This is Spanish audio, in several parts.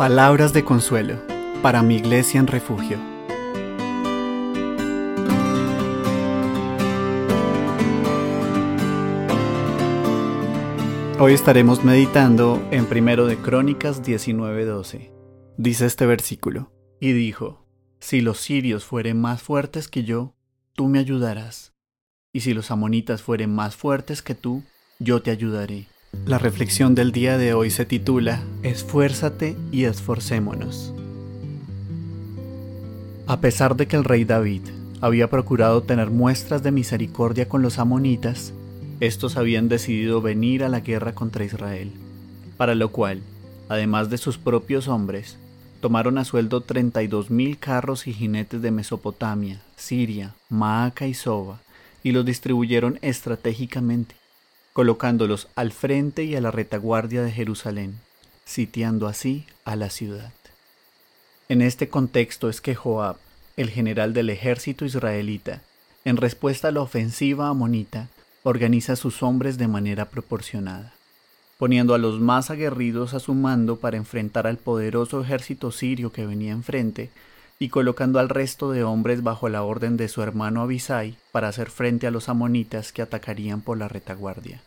Palabras de consuelo para mi iglesia en refugio. Hoy estaremos meditando en primero de Crónicas 19:12. Dice este versículo, y dijo, Si los sirios fueren más fuertes que yo, tú me ayudarás, y si los amonitas fueren más fuertes que tú, yo te ayudaré. La reflexión del día de hoy se titula Esfuérzate y esforcémonos. A pesar de que el rey David había procurado tener muestras de misericordia con los amonitas, estos habían decidido venir a la guerra contra Israel, para lo cual, además de sus propios hombres, tomaron a sueldo 32.000 carros y jinetes de Mesopotamia, Siria, Maaca y Soba, y los distribuyeron estratégicamente colocándolos al frente y a la retaguardia de Jerusalén, sitiando así a la ciudad. En este contexto es que Joab, el general del ejército israelita, en respuesta a la ofensiva amonita, organiza a sus hombres de manera proporcionada, poniendo a los más aguerridos a su mando para enfrentar al poderoso ejército sirio que venía enfrente, y colocando al resto de hombres bajo la orden de su hermano Abisai para hacer frente a los amonitas que atacarían por la retaguardia.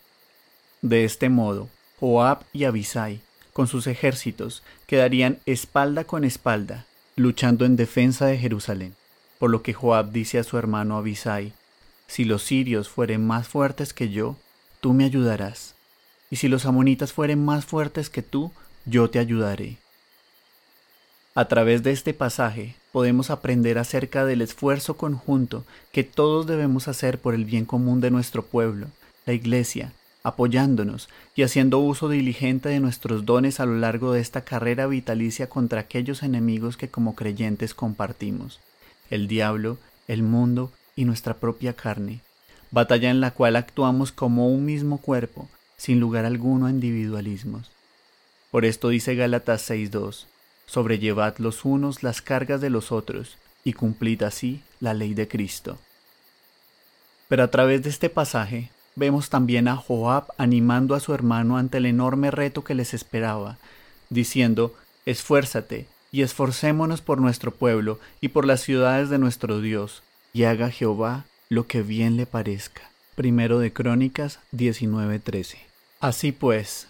De este modo, Joab y Abisai, con sus ejércitos, quedarían espalda con espalda, luchando en defensa de Jerusalén, por lo que Joab dice a su hermano Abisai, Si los sirios fueren más fuertes que yo, tú me ayudarás, y si los amonitas fueren más fuertes que tú, yo te ayudaré. A través de este pasaje podemos aprender acerca del esfuerzo conjunto que todos debemos hacer por el bien común de nuestro pueblo, la Iglesia, apoyándonos y haciendo uso diligente de nuestros dones a lo largo de esta carrera vitalicia contra aquellos enemigos que como creyentes compartimos, el diablo, el mundo y nuestra propia carne, batalla en la cual actuamos como un mismo cuerpo, sin lugar alguno a individualismos. Por esto dice Gálatas 6.2, sobrellevad los unos las cargas de los otros, y cumplid así la ley de Cristo. Pero a través de este pasaje vemos también a Joab animando a su hermano ante el enorme reto que les esperaba, diciendo, Esfuérzate y esforcémonos por nuestro pueblo y por las ciudades de nuestro Dios, y haga Jehová lo que bien le parezca. Primero de Crónicas 19:13. Así pues,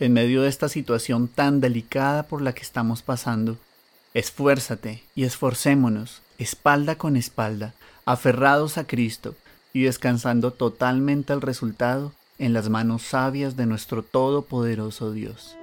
en medio de esta situación tan delicada por la que estamos pasando, esfuérzate y esforcémonos, espalda con espalda, aferrados a Cristo y descansando totalmente el resultado en las manos sabias de nuestro Todopoderoso Dios.